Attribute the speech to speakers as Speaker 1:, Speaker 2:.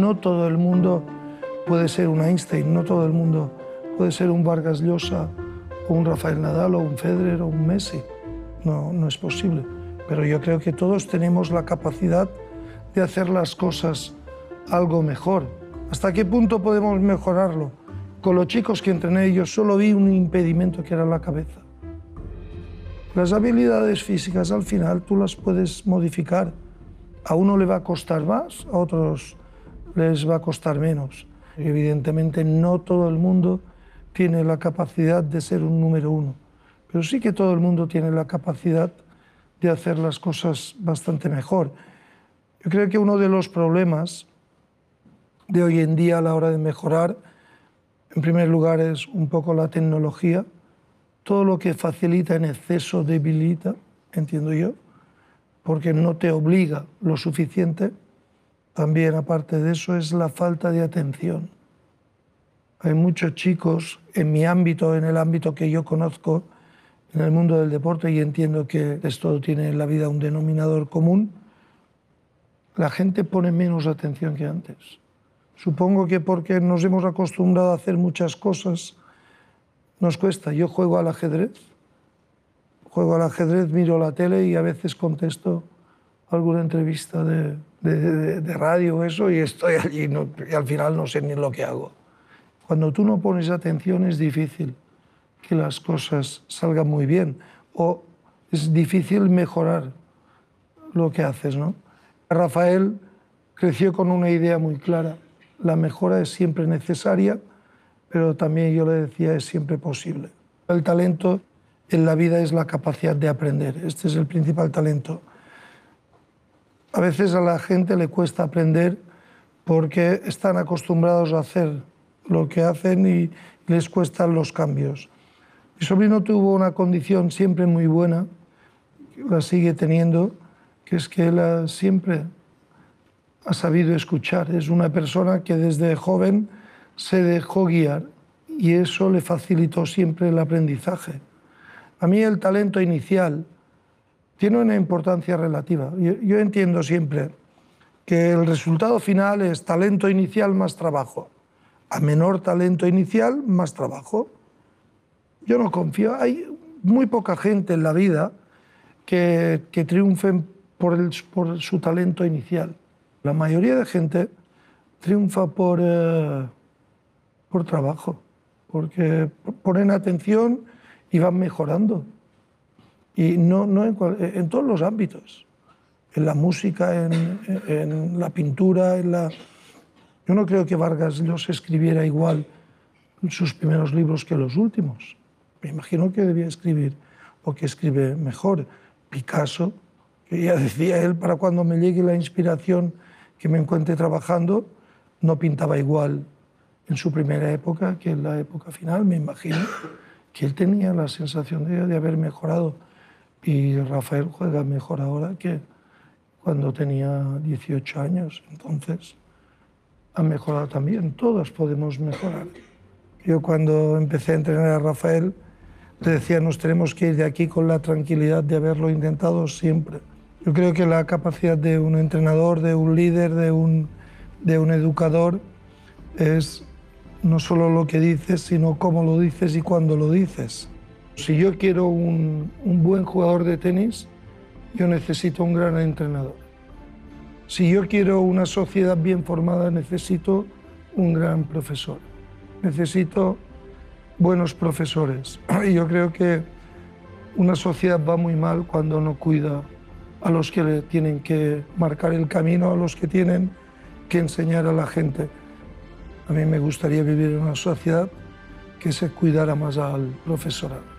Speaker 1: no todo el mundo puede ser un Einstein, no todo el mundo puede ser un Vargas Llosa o un Rafael Nadal o un Federer o un Messi. No, no es posible. Pero yo creo que todos tenemos la capacidad de hacer las cosas algo mejor. ¿Hasta qué punto podemos mejorarlo? Con los chicos que entrené yo solo vi un impedimento que era la cabeza. Las habilidades físicas al final tú las puedes modificar. A uno le va a costar más, a otros les va a costar menos. Evidentemente no todo el mundo tiene la capacidad de ser un número uno, pero sí que todo el mundo tiene la capacidad de hacer las cosas bastante mejor. Yo creo que uno de los problemas de hoy en día a la hora de mejorar, en primer lugar, es un poco la tecnología. Todo lo que facilita en exceso debilita, entiendo yo, porque no te obliga lo suficiente. También, aparte de eso, es la falta de atención. Hay muchos chicos en mi ámbito, en el ámbito que yo conozco, en el mundo del deporte, y entiendo que esto tiene en la vida un denominador común, la gente pone menos atención que antes. Supongo que porque nos hemos acostumbrado a hacer muchas cosas, nos cuesta. Yo juego al ajedrez, juego al ajedrez, miro la tele y a veces contesto alguna entrevista de, de, radio eso y estoy allí y al final no sé ni lo que hago. Cuando tú no pones atención es difícil que las cosas salgan muy bien o es difícil mejorar lo que haces, ¿no? Rafael creció con una idea muy clara. La mejora es siempre necesaria, pero también yo le decía es siempre posible. El talento en la vida es la capacidad de aprender. Este es el principal talento. A veces a la gente le cuesta aprender porque están acostumbrados a hacer lo que hacen y les cuestan los cambios. Mi sobrino tuvo una condición siempre muy buena, la sigue teniendo, que es que él siempre ha sabido escuchar. Es una persona que desde joven se dejó guiar y eso le facilitó siempre el aprendizaje. A mí el talento inicial tiene una importancia relativa. Yo, entiendo siempre que el resultado final es talento inicial más trabajo. A menor talento inicial, más trabajo. Yo no confío. Hay muy poca gente en la vida que, que triunfe por su talento inicial. La mayoría de gente triunfa por, eh, por trabajo, porque ponen atención y van mejorando. Y no, no en, en, todos los ámbitos, en la música, en, en, la pintura, en la... Yo no creo que Vargas Llosa escribiera igual sus primeros libros que los últimos. Me imagino que debía escribir o que escribe mejor. Picasso que ya decía él, para cuando me llegue la inspiración que me encuentre trabajando, no pintaba igual en su primera época que en la época final, me imagino, que él tenía la sensación de, de haber mejorado. Y Rafael juega mejor ahora que cuando tenía 18 años, entonces ha mejorado también, todos podemos mejorar. Yo cuando empecé a entrenar a Rafael, le decía, nos tenemos que ir de aquí con la tranquilidad de haberlo intentado siempre. Yo creo que la capacidad de un entrenador, de un líder, de un, de un educador es no solo lo que dices, sino cómo lo dices y cuándo lo dices. Si yo quiero un, buen jugador de tenis, yo necesito un gran entrenador. Si yo quiero una sociedad bien formada, necesito un gran profesor. Necesito buenos profesores. Y yo creo que una sociedad va muy mal cuando no cuida a los que le tienen que marcar el camino, a los que tienen que enseñar a la gente. A mí me gustaría vivir en una sociedad que se cuidara más al profesorado.